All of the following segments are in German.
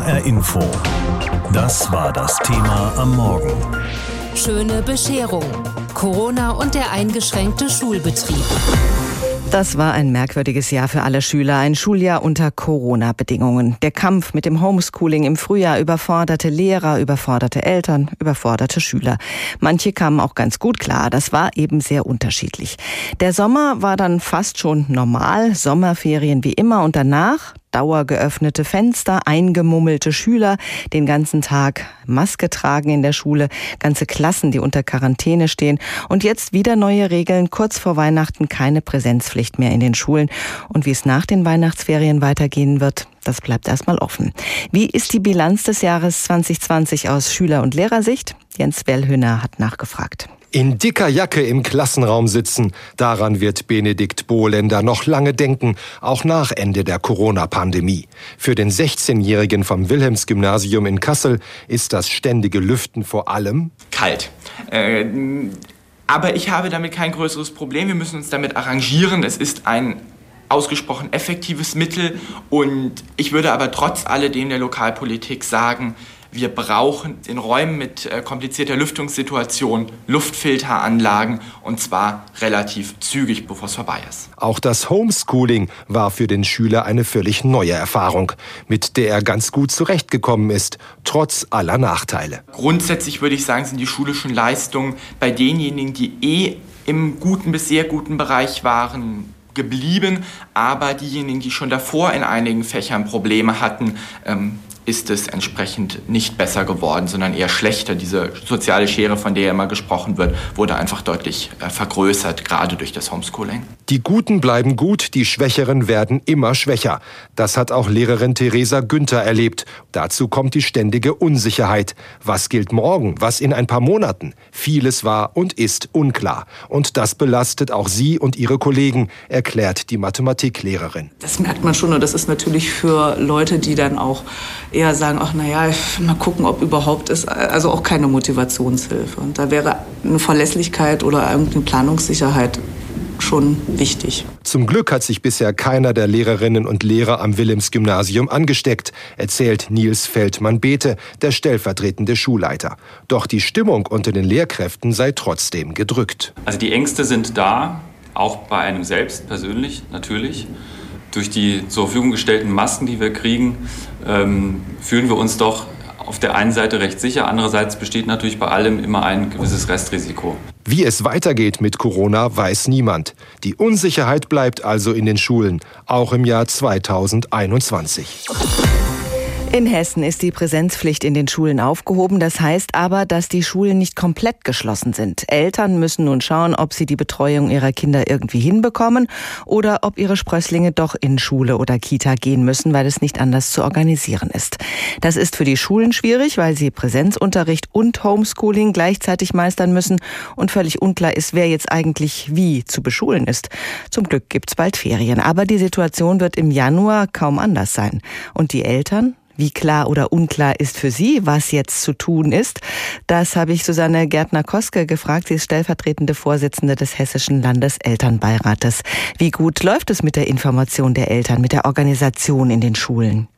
HR Info. Das war das Thema am Morgen. Schöne Bescherung. Corona und der eingeschränkte Schulbetrieb. Das war ein merkwürdiges Jahr für alle Schüler, ein Schuljahr unter Corona-Bedingungen. Der Kampf mit dem Homeschooling im Frühjahr überforderte Lehrer, überforderte Eltern, überforderte Schüler. Manche kamen auch ganz gut klar, das war eben sehr unterschiedlich. Der Sommer war dann fast schon normal, Sommerferien wie immer und danach dauergeöffnete Fenster, eingemummelte Schüler, den ganzen Tag Maske tragen in der Schule, ganze Klassen, die unter Quarantäne stehen und jetzt wieder neue Regeln, kurz vor Weihnachten keine Präsenzpflicht mehr in den Schulen und wie es nach den Weihnachtsferien weitergehen wird, das bleibt erstmal offen. Wie ist die Bilanz des Jahres 2020 aus Schüler- und Lehrersicht? Jens Wellhöhner hat nachgefragt. In dicker Jacke im Klassenraum sitzen, daran wird Benedikt Bohlender noch lange denken, auch nach Ende der Corona-Pandemie. Für den 16-Jährigen vom Wilhelmsgymnasium in Kassel ist das ständige Lüften vor allem kalt. Äh, aber ich habe damit kein größeres Problem. Wir müssen uns damit arrangieren. Es ist ein ausgesprochen effektives Mittel und ich würde aber trotz alledem der Lokalpolitik sagen, wir brauchen in Räumen mit äh, komplizierter Lüftungssituation Luftfilteranlagen und zwar relativ zügig, bevor es vorbei ist. Auch das Homeschooling war für den Schüler eine völlig neue Erfahrung, mit der er ganz gut zurechtgekommen ist, trotz aller Nachteile. Grundsätzlich würde ich sagen, sind die schulischen Leistungen bei denjenigen, die eh im guten bis sehr guten Bereich waren, geblieben, aber diejenigen, die schon davor in einigen Fächern Probleme hatten, ähm, ist es entsprechend nicht besser geworden, sondern eher schlechter. Diese soziale Schere, von der immer gesprochen wird, wurde einfach deutlich äh, vergrößert, gerade durch das Homeschooling. Die Guten bleiben gut, die Schwächeren werden immer schwächer. Das hat auch Lehrerin Theresa Günther erlebt. Dazu kommt die ständige Unsicherheit. Was gilt morgen? Was in ein paar Monaten? Vieles war und ist unklar. Und das belastet auch sie und ihre Kollegen, erklärt die Mathematiklehrerin. Das merkt man schon und das ist natürlich für Leute, die dann auch eher sagen, ach naja, mal gucken, ob überhaupt ist, also auch keine Motivationshilfe. Und da wäre eine Verlässlichkeit oder irgendeine Planungssicherheit schon wichtig. Zum Glück hat sich bisher keiner der Lehrerinnen und Lehrer am Wilhelms-Gymnasium angesteckt, erzählt Nils Feldmann-Bethe, der stellvertretende Schulleiter. Doch die Stimmung unter den Lehrkräften sei trotzdem gedrückt. Also die Ängste sind da, auch bei einem selbst persönlich natürlich durch die zur Verfügung gestellten Masken, die wir kriegen, ähm, fühlen wir uns doch auf der einen Seite recht sicher, andererseits besteht natürlich bei allem immer ein gewisses Restrisiko. Wie es weitergeht mit Corona, weiß niemand. Die Unsicherheit bleibt also in den Schulen, auch im Jahr 2021. In Hessen ist die Präsenzpflicht in den Schulen aufgehoben. Das heißt aber, dass die Schulen nicht komplett geschlossen sind. Eltern müssen nun schauen, ob sie die Betreuung ihrer Kinder irgendwie hinbekommen oder ob ihre Sprösslinge doch in Schule oder Kita gehen müssen, weil es nicht anders zu organisieren ist. Das ist für die Schulen schwierig, weil sie Präsenzunterricht und Homeschooling gleichzeitig meistern müssen und völlig unklar ist, wer jetzt eigentlich wie zu beschulen ist. Zum Glück gibt's bald Ferien, aber die Situation wird im Januar kaum anders sein. Und die Eltern? Wie klar oder unklar ist für Sie, was jetzt zu tun ist? Das habe ich Susanne Gärtner-Koske gefragt. Sie ist stellvertretende Vorsitzende des Hessischen Landeselternbeirates. Wie gut läuft es mit der Information der Eltern, mit der Organisation in den Schulen?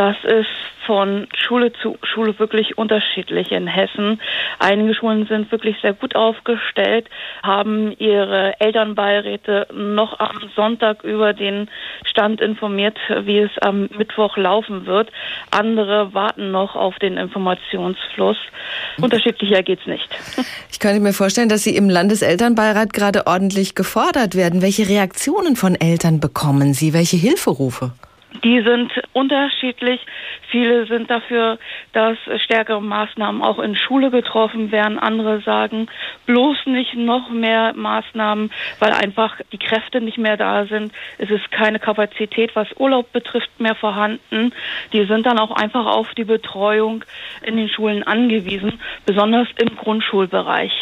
Das ist von Schule zu Schule wirklich unterschiedlich in Hessen. Einige Schulen sind wirklich sehr gut aufgestellt, haben ihre Elternbeiräte noch am Sonntag über den Stand informiert, wie es am Mittwoch laufen wird. Andere warten noch auf den Informationsfluss. Unterschiedlicher geht's nicht. Ich könnte mir vorstellen, dass Sie im Landeselternbeirat gerade ordentlich gefordert werden. Welche Reaktionen von Eltern bekommen Sie? Welche Hilferufe? Die sind unterschiedlich. Viele sind dafür, dass stärkere Maßnahmen auch in Schule getroffen werden. Andere sagen, bloß nicht noch mehr Maßnahmen, weil einfach die Kräfte nicht mehr da sind. Es ist keine Kapazität, was Urlaub betrifft, mehr vorhanden. Die sind dann auch einfach auf die Betreuung in den Schulen angewiesen, besonders im Grundschulbereich.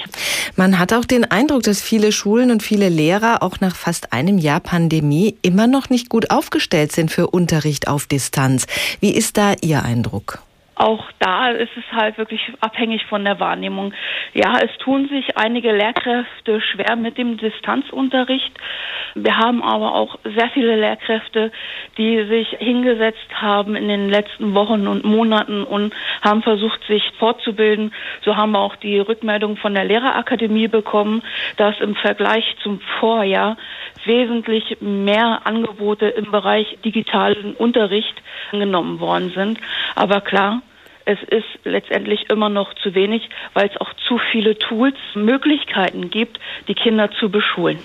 Man hat auch den Eindruck, dass viele Schulen und viele Lehrer auch nach fast einem Jahr Pandemie immer noch nicht gut aufgestellt sind für Unterricht auf Distanz. Wie ist da Ihr Eindruck? auch da ist es halt wirklich abhängig von der Wahrnehmung. Ja, es tun sich einige Lehrkräfte schwer mit dem Distanzunterricht. Wir haben aber auch sehr viele Lehrkräfte, die sich hingesetzt haben in den letzten Wochen und Monaten und haben versucht, sich fortzubilden. So haben wir auch die Rückmeldung von der Lehrerakademie bekommen, dass im Vergleich zum Vorjahr wesentlich mehr Angebote im Bereich digitalen Unterricht genommen worden sind. Aber klar, es ist letztendlich immer noch zu wenig, weil es auch zu viele Tools, Möglichkeiten gibt, die Kinder zu beschulen.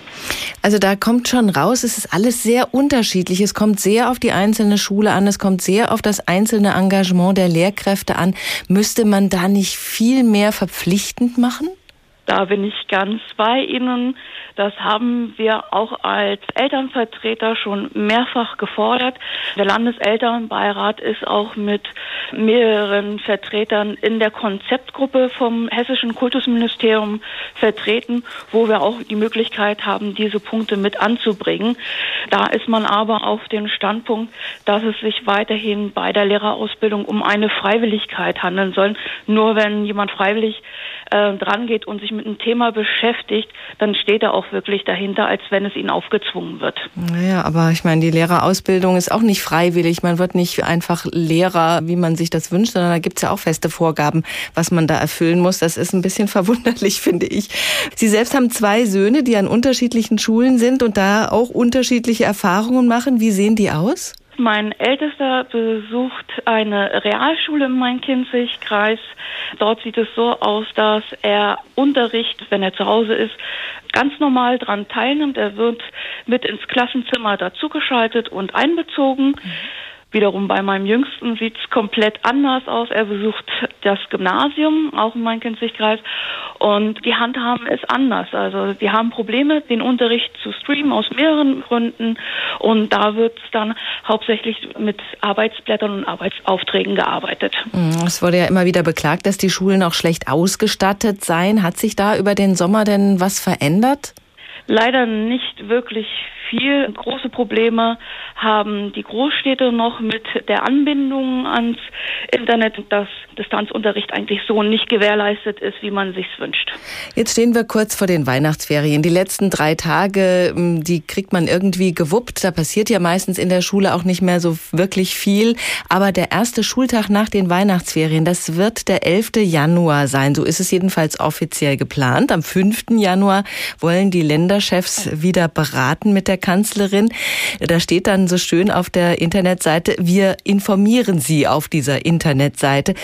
Also da kommt schon raus, es ist alles sehr unterschiedlich. Es kommt sehr auf die einzelne Schule an, es kommt sehr auf das einzelne Engagement der Lehrkräfte an. Müsste man da nicht viel mehr verpflichtend machen? Da bin ich ganz bei Ihnen. Das haben wir auch als Elternvertreter schon mehrfach gefordert. Der Landeselternbeirat ist auch mit mehreren Vertretern in der Konzeptgruppe vom Hessischen Kultusministerium vertreten, wo wir auch die Möglichkeit haben, diese Punkte mit anzubringen. Da ist man aber auf dem Standpunkt, dass es sich weiterhin bei der Lehrerausbildung um eine Freiwilligkeit handeln soll. Nur wenn jemand freiwillig äh, dran geht und sich mit einem Thema beschäftigt, dann steht er auch wirklich dahinter, als wenn es ihnen aufgezwungen wird. Naja, aber ich meine, die Lehrerausbildung ist auch nicht freiwillig. Man wird nicht einfach Lehrer, wie man sich das wünscht, sondern da gibt es ja auch feste Vorgaben, was man da erfüllen muss. Das ist ein bisschen verwunderlich, finde ich. Sie selbst haben zwei Söhne, die an unterschiedlichen Schulen sind und da auch unterschiedliche Erfahrungen machen. Wie sehen die aus? Mein Ältester besucht eine Realschule im Main-Kinzig-Kreis. Dort sieht es so aus, dass er Unterricht, wenn er zu Hause ist, ganz normal dran teilnimmt. Er wird mit ins Klassenzimmer dazugeschaltet und einbezogen. Mhm. Wiederum bei meinem Jüngsten sieht es komplett anders aus. Er besucht das Gymnasium, auch im Main-Kinzig-Kreis. Und die handhaben es anders. Also die haben Probleme, den Unterricht zu streamen aus mehreren Gründen. Und da wird es dann hauptsächlich mit Arbeitsblättern und Arbeitsaufträgen gearbeitet. Mhm, es wurde ja immer wieder beklagt, dass die Schulen auch schlecht ausgestattet seien. Hat sich da über den Sommer denn was verändert? Leider nicht wirklich viel. Große Probleme haben die Großstädte noch mit der Anbindung ans Internet, dass Distanzunterricht eigentlich so nicht gewährleistet ist, wie man sich wünscht. Jetzt stehen wir kurz vor den Weihnachtsferien. Die letzten drei Tage, hm, die kriegt man irgendwie gewuppt. Da passiert ja meistens in der Schule auch nicht mehr so wirklich viel. Aber der erste Schultag nach den Weihnachtsferien, das wird der 11. Januar sein. So ist es jedenfalls offiziell geplant. Am 5. Januar wollen die Länderchefs wieder beraten mit der Kanzlerin. Da steht dann so schön auf der Internetseite, wir informieren Sie auf dieser Internetseite.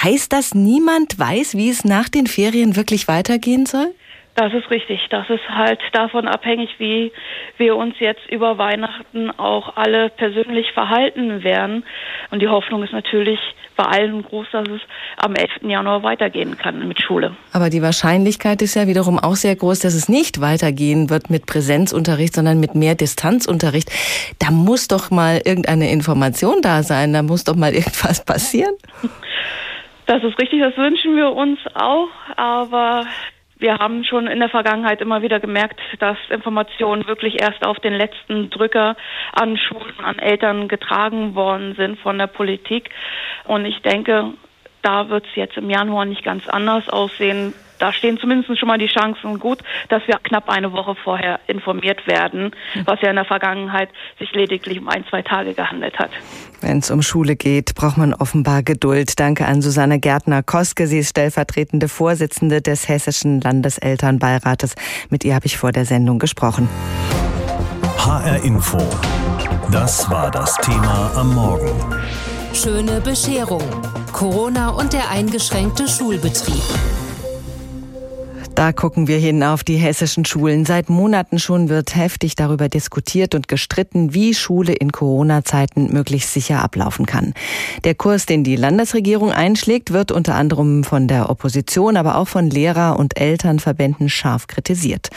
Heißt das, niemand weiß, wie es nach den Ferien wirklich weitergehen soll? Das ist richtig. Das ist halt davon abhängig, wie wir uns jetzt über Weihnachten auch alle persönlich verhalten werden. Und die Hoffnung ist natürlich bei allen groß, dass es am 11. Januar weitergehen kann mit Schule. Aber die Wahrscheinlichkeit ist ja wiederum auch sehr groß, dass es nicht weitergehen wird mit Präsenzunterricht, sondern mit mehr Distanzunterricht. Da muss doch mal irgendeine Information da sein. Da muss doch mal irgendwas passieren. Das ist richtig, das wünschen wir uns auch, aber wir haben schon in der Vergangenheit immer wieder gemerkt, dass Informationen wirklich erst auf den letzten Drücker an Schulen, an Eltern getragen worden sind von der Politik. Und ich denke, da wird es jetzt im Januar nicht ganz anders aussehen da stehen zumindest schon mal die Chancen gut, dass wir knapp eine Woche vorher informiert werden, was ja in der Vergangenheit sich lediglich um ein, zwei Tage gehandelt hat. Wenn es um Schule geht, braucht man offenbar Geduld. Danke an Susanne Gärtner-Koske. Sie ist stellvertretende Vorsitzende des Hessischen Landeselternbeirates. Mit ihr habe ich vor der Sendung gesprochen. HR Info. Das war das Thema am Morgen. Schöne Bescherung. Corona und der eingeschränkte Schulbetrieb. Da gucken wir hin auf die hessischen Schulen. Seit Monaten schon wird heftig darüber diskutiert und gestritten, wie Schule in Corona-Zeiten möglichst sicher ablaufen kann. Der Kurs, den die Landesregierung einschlägt, wird unter anderem von der Opposition, aber auch von Lehrer- und Elternverbänden scharf kritisiert.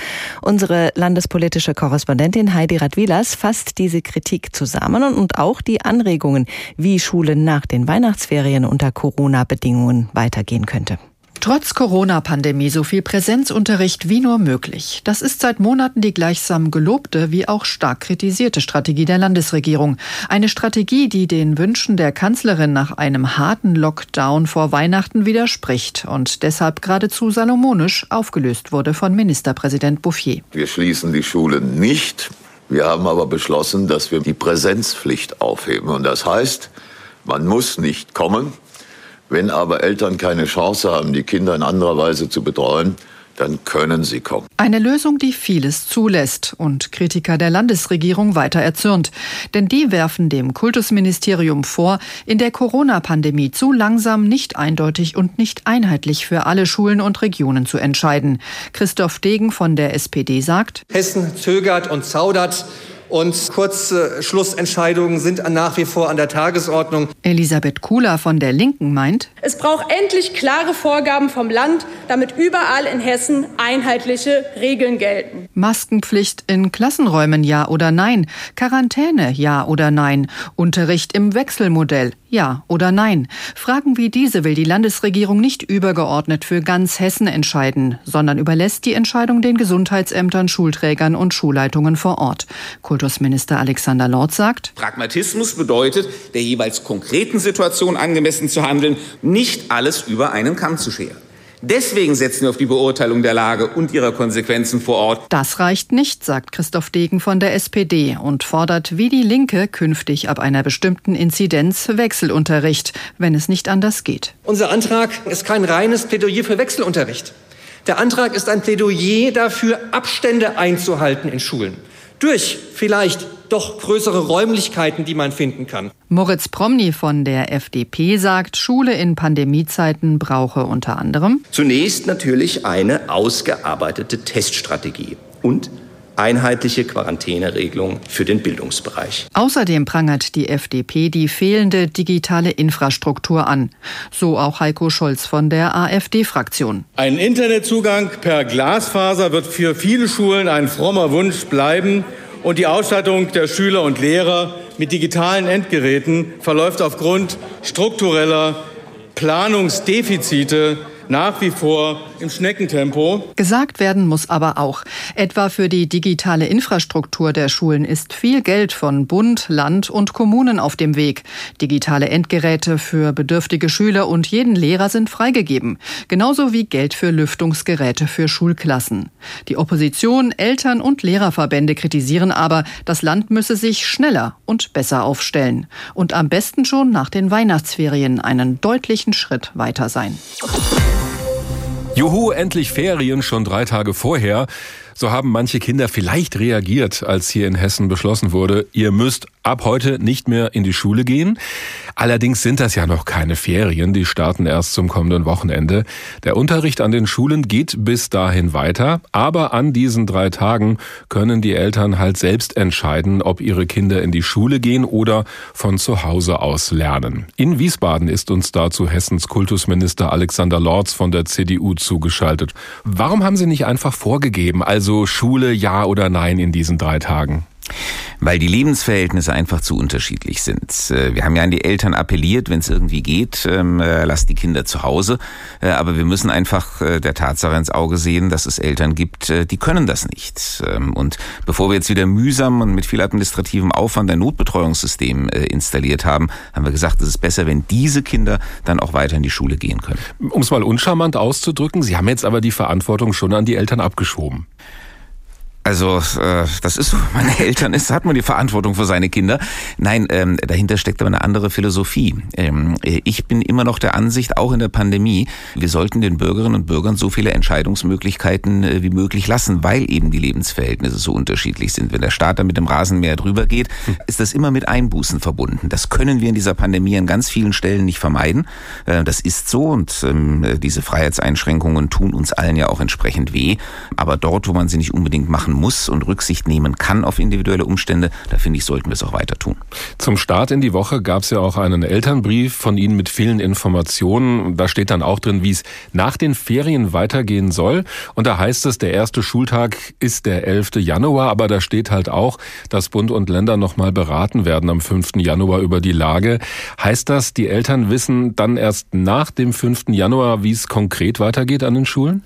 Unsere landespolitische Korrespondentin Heidi Radwilas fasst diese Kritik zusammen und auch die Anregungen, wie Schule nach den Weihnachtsferien unter Corona-Bedingungen weitergehen könnte. Trotz Corona-Pandemie so viel Präsenzunterricht wie nur möglich. Das ist seit Monaten die gleichsam gelobte wie auch stark kritisierte Strategie der Landesregierung. Eine Strategie, die den Wünschen der Kanzlerin nach einem harten Lockdown vor Weihnachten widerspricht und deshalb geradezu salomonisch aufgelöst wurde von Ministerpräsident Bouffier. Wir schließen die Schulen nicht. Wir haben aber beschlossen, dass wir die Präsenzpflicht aufheben. Und das heißt, man muss nicht kommen. Wenn aber Eltern keine Chance haben, die Kinder in anderer Weise zu betreuen, dann können sie kommen. Eine Lösung, die vieles zulässt und Kritiker der Landesregierung weiter erzürnt. Denn die werfen dem Kultusministerium vor, in der Corona-Pandemie zu langsam, nicht eindeutig und nicht einheitlich für alle Schulen und Regionen zu entscheiden. Christoph Degen von der SPD sagt, Hessen zögert und zaudert und Kurzschlussentscheidungen sind nach wie vor an der Tagesordnung. Elisabeth Kula von der Linken meint, es braucht endlich klare Vorgaben vom Land, damit überall in Hessen einheitliche Regeln gelten. Maskenpflicht in Klassenräumen ja oder nein, Quarantäne ja oder nein, Unterricht im Wechselmodell ja oder nein. Fragen wie diese will die Landesregierung nicht übergeordnet für ganz Hessen entscheiden, sondern überlässt die Entscheidung den Gesundheitsämtern, Schulträgern und Schulleitungen vor Ort. Kultusminister Alexander Lord sagt, Pragmatismus bedeutet, der jeweils konkreten Situation angemessen zu handeln, nicht alles über einen Kamm zu scheren. Deswegen setzen wir auf die Beurteilung der Lage und ihrer Konsequenzen vor Ort. Das reicht nicht, sagt Christoph Degen von der SPD und fordert wie die Linke künftig ab einer bestimmten Inzidenz Wechselunterricht, wenn es nicht anders geht. Unser Antrag ist kein reines Plädoyer für Wechselunterricht. Der Antrag ist ein Plädoyer dafür, Abstände einzuhalten in Schulen. Durch vielleicht doch größere Räumlichkeiten, die man finden kann. Moritz Promny von der FDP sagt, Schule in Pandemiezeiten brauche unter anderem zunächst natürlich eine ausgearbeitete Teststrategie und einheitliche Quarantäneregelung für den Bildungsbereich. Außerdem prangert die FDP die fehlende digitale Infrastruktur an. So auch Heiko Scholz von der AfD-Fraktion. Ein Internetzugang per Glasfaser wird für viele Schulen ein frommer Wunsch bleiben und die Ausstattung der Schüler und Lehrer mit digitalen Endgeräten verläuft aufgrund struktureller Planungsdefizite nach wie vor im Schneckentempo. Gesagt werden muss aber auch, etwa für die digitale Infrastruktur der Schulen ist viel Geld von Bund, Land und Kommunen auf dem Weg. Digitale Endgeräte für bedürftige Schüler und jeden Lehrer sind freigegeben, genauso wie Geld für Lüftungsgeräte für Schulklassen. Die Opposition, Eltern und Lehrerverbände kritisieren aber, das Land müsse sich schneller und besser aufstellen und am besten schon nach den Weihnachtsferien einen deutlichen Schritt weiter sein. Juhu, endlich Ferien, schon drei Tage vorher. So haben manche Kinder vielleicht reagiert, als hier in Hessen beschlossen wurde, ihr müsst ab heute nicht mehr in die Schule gehen. Allerdings sind das ja noch keine Ferien, die starten erst zum kommenden Wochenende. Der Unterricht an den Schulen geht bis dahin weiter, aber an diesen drei Tagen können die Eltern halt selbst entscheiden, ob ihre Kinder in die Schule gehen oder von zu Hause aus lernen. In Wiesbaden ist uns dazu Hessens Kultusminister Alexander Lorz von der CDU zugeschaltet. Warum haben Sie nicht einfach vorgegeben, also Schule ja oder nein in diesen drei Tagen? Weil die Lebensverhältnisse einfach zu unterschiedlich sind. Äh, wir haben ja an die Eltern appelliert, wenn es irgendwie geht, ähm, äh, lasst die Kinder zu Hause. Äh, aber wir müssen einfach der Tatsache ins Auge sehen, dass es Eltern gibt, die können das nicht. Ähm, und bevor wir jetzt wieder mühsam und mit viel administrativem Aufwand ein Notbetreuungssystem installiert haben, haben wir gesagt, es ist besser, wenn diese Kinder dann auch weiter in die Schule gehen können. Um es mal uncharmant auszudrücken, Sie haben jetzt aber die Verantwortung schon an die Eltern abgeschoben. Also äh, das ist so, meine Eltern ist, hat man die Verantwortung für seine Kinder. Nein, ähm, dahinter steckt aber eine andere Philosophie. Ähm, ich bin immer noch der Ansicht, auch in der Pandemie, wir sollten den Bürgerinnen und Bürgern so viele Entscheidungsmöglichkeiten äh, wie möglich lassen, weil eben die Lebensverhältnisse so unterschiedlich sind. Wenn der Staat da mit dem Rasenmäher drüber geht, hm. ist das immer mit Einbußen verbunden. Das können wir in dieser Pandemie an ganz vielen Stellen nicht vermeiden. Äh, das ist so und ähm, diese Freiheitseinschränkungen tun uns allen ja auch entsprechend weh. Aber dort, wo man sie nicht unbedingt machen muss und Rücksicht nehmen kann auf individuelle Umstände, da finde ich, sollten wir es auch weiter tun. Zum Start in die Woche gab es ja auch einen Elternbrief von Ihnen mit vielen Informationen. Da steht dann auch drin, wie es nach den Ferien weitergehen soll. Und da heißt es, der erste Schultag ist der 11. Januar, aber da steht halt auch, dass Bund und Länder nochmal beraten werden am 5. Januar über die Lage. Heißt das, die Eltern wissen dann erst nach dem 5. Januar, wie es konkret weitergeht an den Schulen?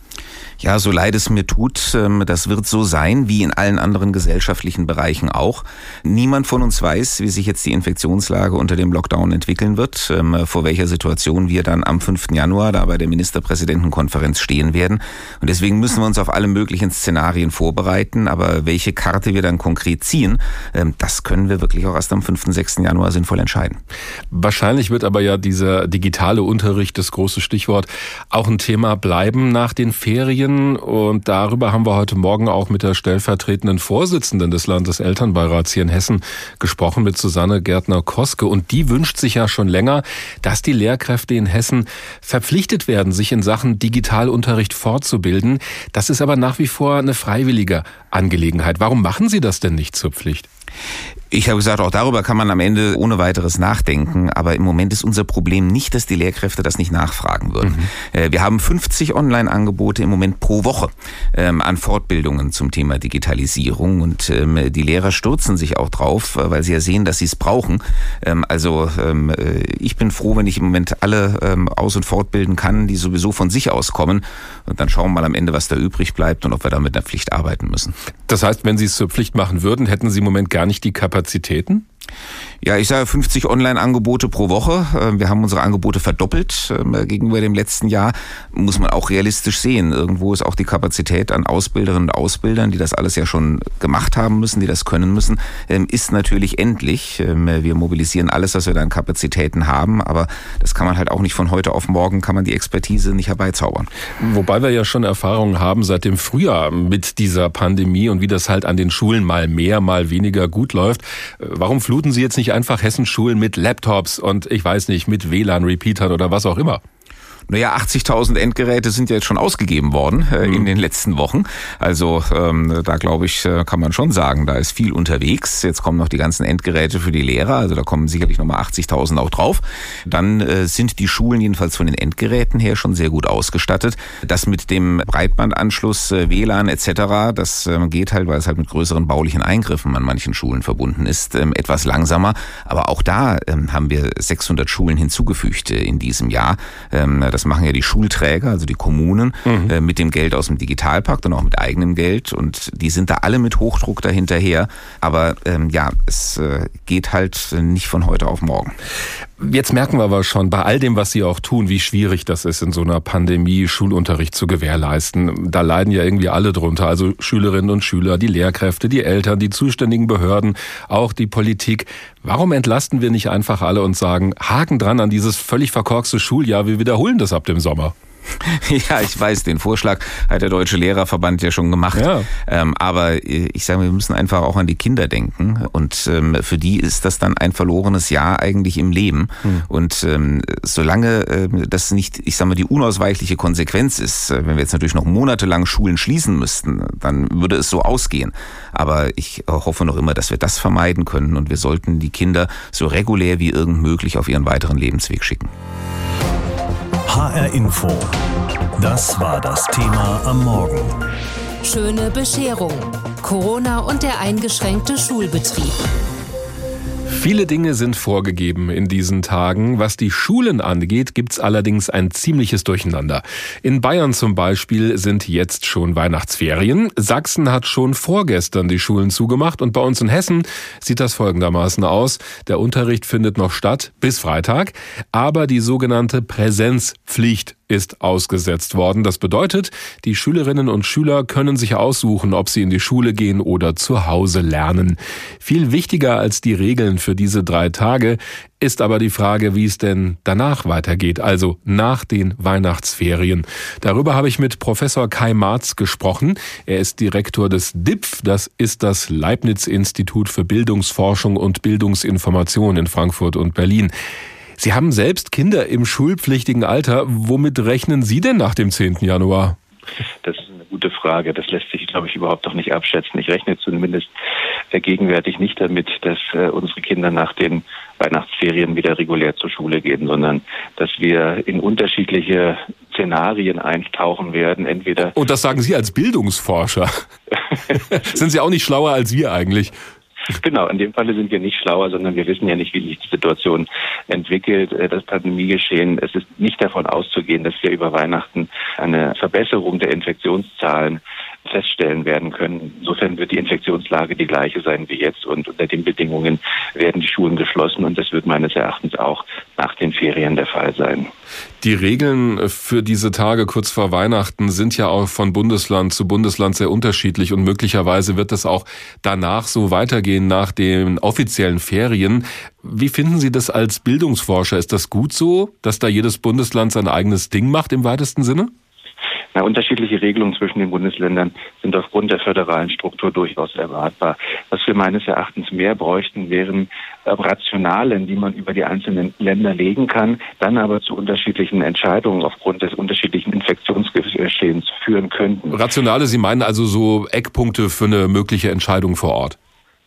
Ja, so leid es mir tut, ähm, das wird so sein, wie in allen anderen gesellschaftlichen Bereichen auch. Niemand von uns weiß, wie sich jetzt die Infektionslage unter dem Lockdown entwickeln wird, ähm, vor welcher Situation wir dann am 5. Januar da bei der Ministerpräsidentenkonferenz stehen werden. Und deswegen müssen wir uns auf alle möglichen Szenarien vorbereiten. Aber welche Karte wir dann konkret ziehen, ähm, das können wir wirklich auch erst am 5. 6. Januar sinnvoll entscheiden. Wahrscheinlich wird aber ja dieser digitale Unterricht, das große Stichwort, auch ein Thema bleiben nach den Ferien. Und darüber haben wir heute Morgen auch mit der stellvertretenden Vorsitzenden des Landeselternbeirats hier in Hessen gesprochen, mit Susanne Gärtner-Koske. Und die wünscht sich ja schon länger, dass die Lehrkräfte in Hessen verpflichtet werden, sich in Sachen Digitalunterricht fortzubilden. Das ist aber nach wie vor eine freiwillige Angelegenheit. Warum machen Sie das denn nicht zur Pflicht? Ich habe gesagt, auch darüber kann man am Ende ohne weiteres nachdenken. Aber im Moment ist unser Problem nicht, dass die Lehrkräfte das nicht nachfragen würden. Mhm. Wir haben 50 Online-Angebote im Moment pro Woche ähm, an Fortbildungen zum Thema Digitalisierung. Und ähm, die Lehrer stürzen sich auch drauf, weil sie ja sehen, dass sie es brauchen. Ähm, also äh, ich bin froh, wenn ich im Moment alle aus- und fortbilden kann, die sowieso von sich aus kommen. Und dann schauen wir mal am Ende, was da übrig bleibt und ob wir da mit einer Pflicht arbeiten müssen. Das heißt, wenn Sie es zur Pflicht machen würden, hätten Sie im Moment gar nicht die Kapazitäten? Ja, ich sage 50 Online-Angebote pro Woche. Ähm, wir haben unsere Angebote verdoppelt ähm, gegenüber dem letzten Jahr. Muss man auch realistisch sehen. Irgendwo ist auch die Kapazität an Ausbilderinnen und Ausbildern, die das alles ja schon gemacht haben müssen, die das können müssen, ähm, ist natürlich endlich. Wir mobilisieren alles, was wir da an Kapazitäten haben, aber das kann man halt auch nicht von heute auf morgen, kann man die Expertise nicht herbeizaubern. Wobei wir ja schon Erfahrungen haben seit dem Frühjahr mit dieser Pandemie und wie das halt an den Schulen mal mehr, mal weniger gut läuft. Äh, warum fluten Sie jetzt nicht einfach Hessenschulen mit Laptops und ich weiß nicht, mit WLAN-Repeatern oder was auch immer? Naja, 80.000 Endgeräte sind ja jetzt schon ausgegeben worden äh, in den letzten Wochen. Also ähm, da glaube ich, äh, kann man schon sagen, da ist viel unterwegs. Jetzt kommen noch die ganzen Endgeräte für die Lehrer, also da kommen sicherlich nochmal 80.000 auch drauf. Dann äh, sind die Schulen jedenfalls von den Endgeräten her schon sehr gut ausgestattet. Das mit dem Breitbandanschluss, äh, WLAN etc., das äh, geht halt, weil es halt mit größeren baulichen Eingriffen an manchen Schulen verbunden ist, äh, etwas langsamer. Aber auch da äh, haben wir 600 Schulen hinzugefügt äh, in diesem Jahr. Ähm, das machen ja die Schulträger, also die Kommunen, mhm. äh, mit dem Geld aus dem Digitalpakt und auch mit eigenem Geld. Und die sind da alle mit Hochdruck dahinterher. Aber ähm, ja, es äh, geht halt nicht von heute auf morgen. Jetzt merken wir aber schon bei all dem, was Sie auch tun, wie schwierig das ist, in so einer Pandemie Schulunterricht zu gewährleisten. Da leiden ja irgendwie alle drunter. Also Schülerinnen und Schüler, die Lehrkräfte, die Eltern, die zuständigen Behörden, auch die Politik. Warum entlasten wir nicht einfach alle und sagen, Haken dran an dieses völlig verkorkste Schuljahr, wir wiederholen das ab dem Sommer? Ja, ich weiß, den Vorschlag hat der Deutsche Lehrerverband ja schon gemacht. Ja. Ähm, aber äh, ich sage, wir müssen einfach auch an die Kinder denken. Und ähm, für die ist das dann ein verlorenes Jahr eigentlich im Leben. Mhm. Und ähm, solange äh, das nicht, ich sage mal, die unausweichliche Konsequenz ist, äh, wenn wir jetzt natürlich noch monatelang Schulen schließen müssten, dann würde es so ausgehen. Aber ich hoffe noch immer, dass wir das vermeiden können. Und wir sollten die Kinder so regulär wie irgend möglich auf ihren weiteren Lebensweg schicken. HR Info. Das war das Thema am Morgen. Schöne Bescherung. Corona und der eingeschränkte Schulbetrieb. Viele Dinge sind vorgegeben in diesen Tagen. Was die Schulen angeht, gibt's allerdings ein ziemliches Durcheinander. In Bayern zum Beispiel sind jetzt schon Weihnachtsferien. Sachsen hat schon vorgestern die Schulen zugemacht und bei uns in Hessen sieht das folgendermaßen aus. Der Unterricht findet noch statt bis Freitag, aber die sogenannte Präsenzpflicht ist ausgesetzt worden. Das bedeutet, die Schülerinnen und Schüler können sich aussuchen, ob sie in die Schule gehen oder zu Hause lernen. Viel wichtiger als die Regeln für diese drei Tage ist aber die Frage, wie es denn danach weitergeht, also nach den Weihnachtsferien. Darüber habe ich mit Professor Kai Marz gesprochen. Er ist Direktor des DIPF, das ist das Leibniz-Institut für Bildungsforschung und Bildungsinformation in Frankfurt und Berlin. Sie haben selbst Kinder im schulpflichtigen Alter. Womit rechnen Sie denn nach dem 10. Januar? Das ist eine gute Frage. Das lässt sich, glaube ich, überhaupt doch nicht abschätzen. Ich rechne zumindest gegenwärtig nicht damit, dass äh, unsere Kinder nach den Weihnachtsferien wieder regulär zur Schule gehen, sondern dass wir in unterschiedliche Szenarien eintauchen werden. Entweder und das sagen Sie als Bildungsforscher. Sind Sie auch nicht schlauer als wir eigentlich? Genau, in dem Falle sind wir nicht schlauer, sondern wir wissen ja nicht, wie sich die Situation entwickelt, äh, das Pandemiegeschehen. Es ist nicht davon auszugehen, dass wir über Weihnachten eine Verbesserung der Infektionszahlen feststellen werden können. Insofern wird die Infektionslage die gleiche sein wie jetzt und unter den Bedingungen werden die Schulen geschlossen und das wird meines Erachtens auch nach den Ferien der Fall sein. Die Regeln für diese Tage kurz vor Weihnachten sind ja auch von Bundesland zu Bundesland sehr unterschiedlich und möglicherweise wird es auch danach so weitergehen nach den offiziellen Ferien. Wie finden Sie das als Bildungsforscher? Ist das gut so, dass da jedes Bundesland sein eigenes Ding macht im weitesten Sinne? Na, unterschiedliche Regelungen zwischen den Bundesländern sind aufgrund der föderalen Struktur durchaus erwartbar. Was wir meines Erachtens mehr bräuchten, wären äh, Rationalen, die man über die einzelnen Länder legen kann, dann aber zu unterschiedlichen Entscheidungen aufgrund des unterschiedlichen Infektionsgeschehens führen könnten. Rationale, Sie meinen also so Eckpunkte für eine mögliche Entscheidung vor Ort?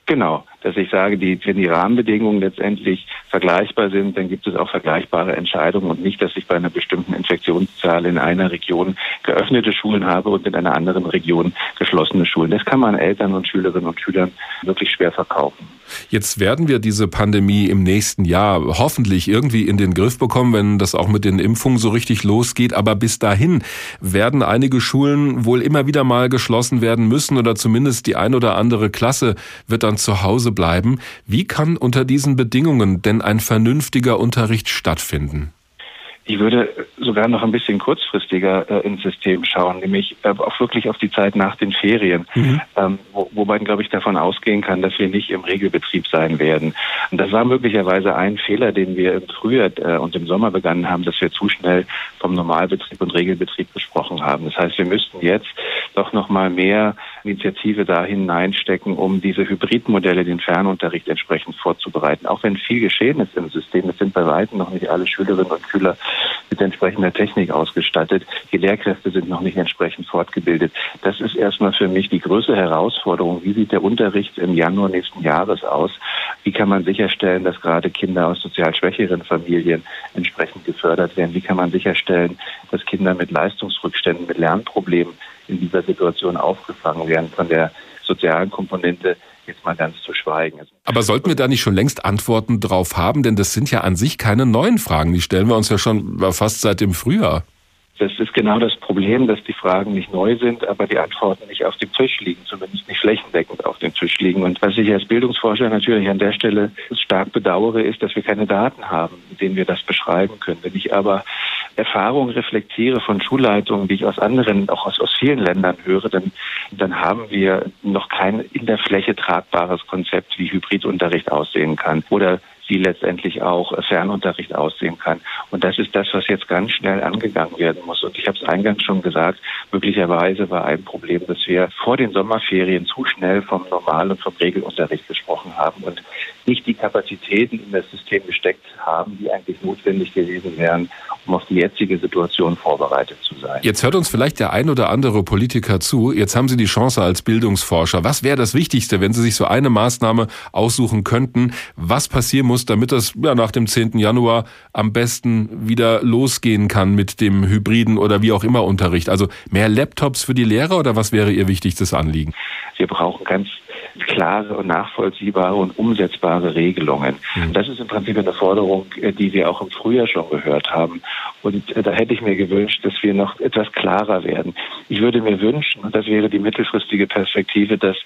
Genau, dass ich sage, die, wenn die Rahmenbedingungen letztendlich vergleichbar sind, dann gibt es auch vergleichbare Entscheidungen und nicht, dass ich bei einer bestimmten Infektionszahl in einer Region geöffnete Schulen habe und in einer anderen Region geschlossene Schulen. Das kann man Eltern und Schülerinnen und Schülern wirklich schwer verkaufen. Jetzt werden wir diese Pandemie im nächsten Jahr hoffentlich irgendwie in den Griff bekommen, wenn das auch mit den Impfungen so richtig losgeht. Aber bis dahin werden einige Schulen wohl immer wieder mal geschlossen werden müssen oder zumindest die ein oder andere Klasse wird dann zu Hause bleiben. Wie kann unter diesen Bedingungen denn ein vernünftiger Unterricht stattfinden? Ich würde sogar noch ein bisschen kurzfristiger äh, ins System schauen, nämlich äh, auch wirklich auf die Zeit nach den Ferien, mhm. ähm, wo, wo man, glaube ich, davon ausgehen kann, dass wir nicht im Regelbetrieb sein werden. Und das war möglicherweise ein Fehler, den wir im Frühjahr äh, und im Sommer begangen haben, dass wir zu schnell vom Normalbetrieb und Regelbetrieb gesprochen haben. Das heißt, wir müssten jetzt doch noch mal mehr Initiative da hineinstecken, um diese Hybridmodelle, den Fernunterricht entsprechend vorzubereiten. Auch wenn viel geschehen ist im System, es sind bei weitem noch nicht alle Schülerinnen und Schüler mit entsprechender Technik ausgestattet. Die Lehrkräfte sind noch nicht entsprechend fortgebildet. Das ist erstmal für mich die größte Herausforderung. Wie sieht der Unterricht im Januar nächsten Jahres aus? Wie kann man sicherstellen, dass gerade Kinder aus sozial schwächeren Familien entsprechend gefördert werden? Wie kann man sicherstellen, dass Kinder mit Leistungsrückständen, mit Lernproblemen in dieser Situation aufgefangen werden von der sozialen Komponente jetzt mal ganz zu schweigen. Aber sollten wir da nicht schon längst Antworten drauf haben? Denn das sind ja an sich keine neuen Fragen. Die stellen wir uns ja schon fast seit dem Frühjahr. Das ist genau das Problem, dass die Fragen nicht neu sind, aber die Antworten nicht auf dem Tisch liegen, zumindest nicht flächendeckend auf dem Tisch liegen. Und was ich als Bildungsforscher natürlich an der Stelle stark bedauere, ist, dass wir keine Daten haben, mit denen wir das beschreiben können. Wenn ich aber Erfahrungen reflektiere von Schulleitungen, die ich aus anderen, auch aus, aus vielen Ländern höre, dann, dann haben wir noch kein in der Fläche tragbares Konzept, wie Hybridunterricht aussehen kann. Oder wie letztendlich auch Fernunterricht aussehen kann. Und das ist das, was jetzt ganz schnell angegangen werden muss. Und ich habe es eingangs schon gesagt, möglicherweise war ein Problem, dass wir vor den Sommerferien zu schnell vom Normal- und vom Regelunterricht gesprochen haben und nicht die Kapazitäten in das System gesteckt haben, die eigentlich notwendig gewesen wären, um auf die jetzige Situation vorbereitet zu sein. Jetzt hört uns vielleicht der ein oder andere Politiker zu. Jetzt haben Sie die Chance als Bildungsforscher. Was wäre das Wichtigste, wenn Sie sich so eine Maßnahme aussuchen könnten? Was passieren muss, damit das ja, nach dem 10. Januar am besten wieder losgehen kann mit dem hybriden oder wie auch immer Unterricht? Also mehr Laptops für die Lehrer oder was wäre Ihr wichtigstes Anliegen? Wir brauchen ganz klare und nachvollziehbare und umsetzbare Regelungen. Mhm. Das ist im Prinzip eine Forderung, äh, die wir auch im Frühjahr schon gehört haben. Und äh, da hätte ich mir gewünscht, dass wir noch etwas klarer werden. Ich würde mir wünschen, und das wäre die mittelfristige Perspektive, dass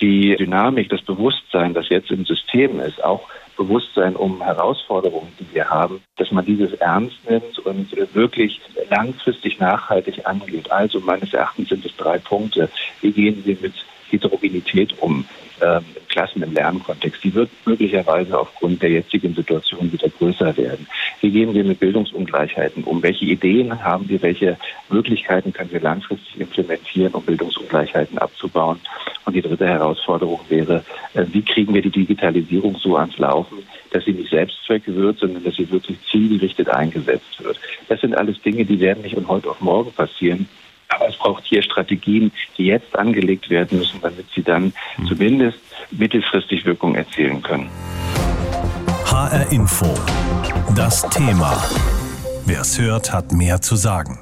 die Dynamik, das Bewusstsein, das jetzt im System ist, auch Bewusstsein um Herausforderungen, die wir haben, dass man dieses ernst nimmt und äh, wirklich langfristig nachhaltig angeht. Also meines Erachtens sind es drei Punkte. Wie gehen wir mit Heterogenität um ähm, Klassen- im Lernkontext. Die wird möglicherweise aufgrund der jetzigen Situation wieder größer werden. Wie gehen wir mit Bildungsungleichheiten um? Welche Ideen haben wir? Welche Möglichkeiten können wir langfristig implementieren, um Bildungsungleichheiten abzubauen? Und die dritte Herausforderung wäre, äh, wie kriegen wir die Digitalisierung so ans Laufen, dass sie nicht Selbstzweck wird, sondern dass sie wirklich zielgerichtet eingesetzt wird. Das sind alles Dinge, die werden nicht von heute auf morgen passieren. Es braucht hier Strategien, die jetzt angelegt werden müssen, damit sie dann mhm. zumindest mittelfristig Wirkung erzielen können. HR Info. Das Thema. Wer es hört, hat mehr zu sagen.